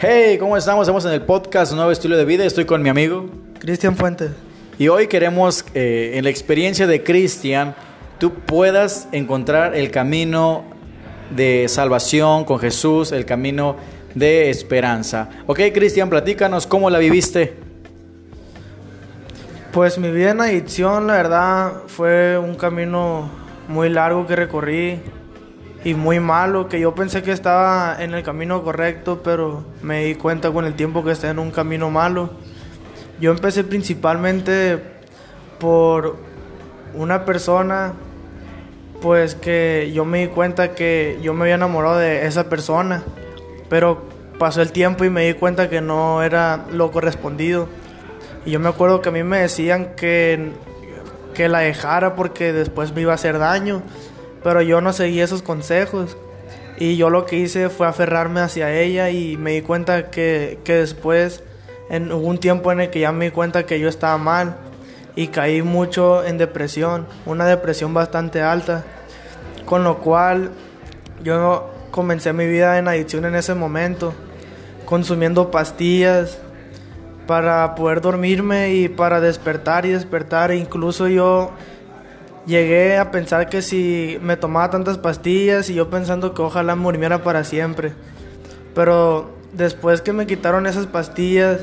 Hey, ¿cómo estamos? Estamos en el podcast Nuevo Estilo de Vida. Estoy con mi amigo Cristian Fuentes. Y hoy queremos, eh, en la experiencia de Cristian, tú puedas encontrar el camino de salvación con Jesús, el camino de esperanza. Ok, Cristian, platícanos cómo la viviste. Pues mi vida en adicción, la verdad, fue un camino muy largo que recorrí y muy malo, que yo pensé que estaba en el camino correcto, pero me di cuenta con el tiempo que estaba en un camino malo. Yo empecé principalmente por una persona, pues que yo me di cuenta que yo me había enamorado de esa persona, pero pasó el tiempo y me di cuenta que no era lo correspondido. Y yo me acuerdo que a mí me decían que, que la dejara porque después me iba a hacer daño pero yo no seguí esos consejos. Y yo lo que hice fue aferrarme hacia ella y me di cuenta que, que después, en, un tiempo en el que ya me di cuenta que yo estaba mal y caí mucho en depresión, una depresión bastante alta, con lo cual yo comencé mi vida en adicción en ese momento, consumiendo pastillas para poder dormirme y para despertar y despertar, e incluso yo llegué a pensar que si me tomaba tantas pastillas y yo pensando que ojalá muriera para siempre. Pero después que me quitaron esas pastillas,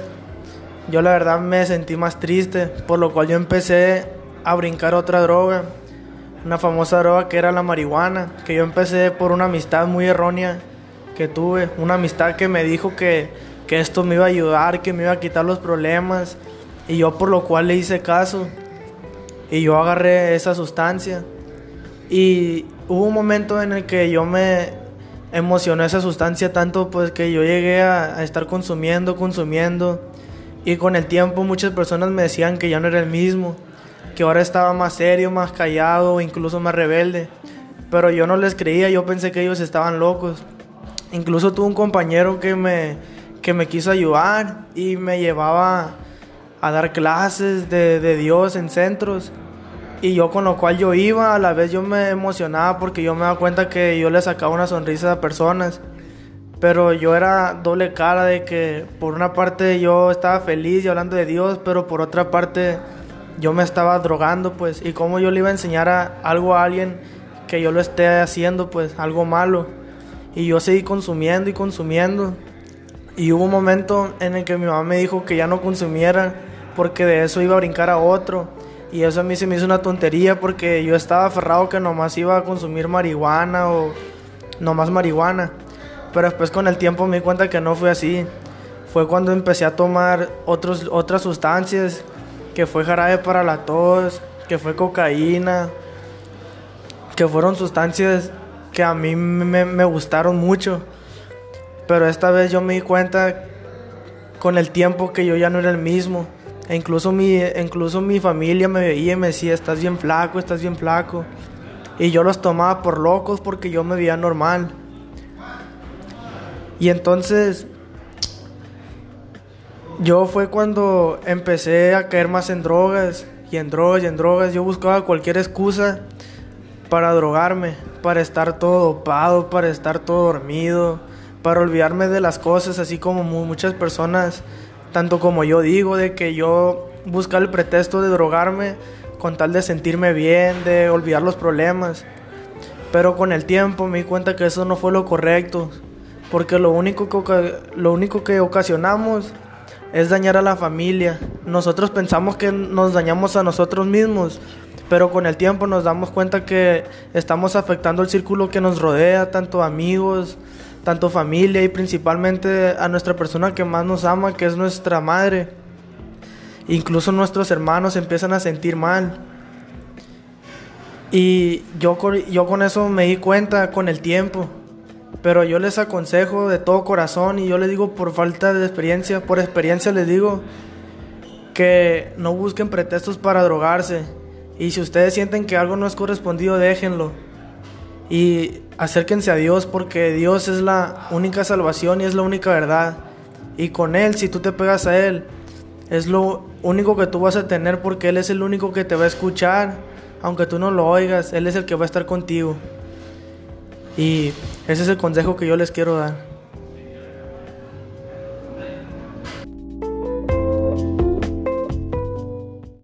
yo la verdad me sentí más triste, por lo cual yo empecé a brincar otra droga, una famosa droga que era la marihuana, que yo empecé por una amistad muy errónea que tuve, una amistad que me dijo que, que esto me iba a ayudar, que me iba a quitar los problemas, y yo por lo cual le hice caso y yo agarré esa sustancia. Y hubo un momento en el que yo me emocionó esa sustancia tanto pues que yo llegué a, estar consumiendo, consumiendo. Y con el tiempo muchas personas me decían que ya no era el mismo, que ahora estaba más serio, más callado, incluso más rebelde. Pero yo no les creía, yo pensé que ellos estaban locos. Incluso tuve un compañero que me, que me quiso ayudar y me llevaba a dar clases de, de Dios en centros. Y yo con lo cual yo iba, a la vez yo me emocionaba porque yo me daba cuenta que yo le sacaba una sonrisa a personas. Pero yo era doble cara de que por una parte yo estaba feliz y hablando de Dios, pero por otra parte yo me estaba drogando, pues. Y cómo yo le iba a enseñar a, algo a alguien que yo lo esté haciendo, pues, algo malo. Y yo seguí consumiendo y consumiendo. Y hubo un momento en el que mi mamá me dijo que ya no consumiera porque de eso iba a brincar a otro. Y eso a mí se me hizo una tontería porque yo estaba aferrado que nomás iba a consumir marihuana o nomás marihuana. Pero después con el tiempo me di cuenta que no fue así. Fue cuando empecé a tomar otros, otras sustancias, que fue jarabe para la tos, que fue cocaína, que fueron sustancias que a mí me, me gustaron mucho. Pero esta vez yo me di cuenta con el tiempo que yo ya no era el mismo e incluso mi, incluso mi familia me veía y me decía, estás bien flaco, estás bien flaco. Y yo los tomaba por locos porque yo me veía normal. Y entonces yo fue cuando empecé a caer más en drogas y en drogas y en drogas. Yo buscaba cualquier excusa para drogarme, para estar todo dopado, para estar todo dormido, para olvidarme de las cosas, así como muchas personas tanto como yo digo, de que yo busca el pretexto de drogarme con tal de sentirme bien, de olvidar los problemas. Pero con el tiempo me di cuenta que eso no fue lo correcto, porque lo único que, lo único que ocasionamos es dañar a la familia. Nosotros pensamos que nos dañamos a nosotros mismos, pero con el tiempo nos damos cuenta que estamos afectando el círculo que nos rodea, tanto amigos, tanto familia y principalmente a nuestra persona que más nos ama, que es nuestra madre. Incluso nuestros hermanos empiezan a sentir mal. Y yo, yo con eso me di cuenta con el tiempo. Pero yo les aconsejo de todo corazón y yo les digo por falta de experiencia, por experiencia les digo que no busquen pretextos para drogarse. Y si ustedes sienten que algo no es correspondido, déjenlo y acérquense a Dios porque Dios es la única salvación y es la única verdad. Y con Él, si tú te pegas a Él, es lo único que tú vas a tener porque Él es el único que te va a escuchar, aunque tú no lo oigas, Él es el que va a estar contigo. Y ese es el consejo que yo les quiero dar.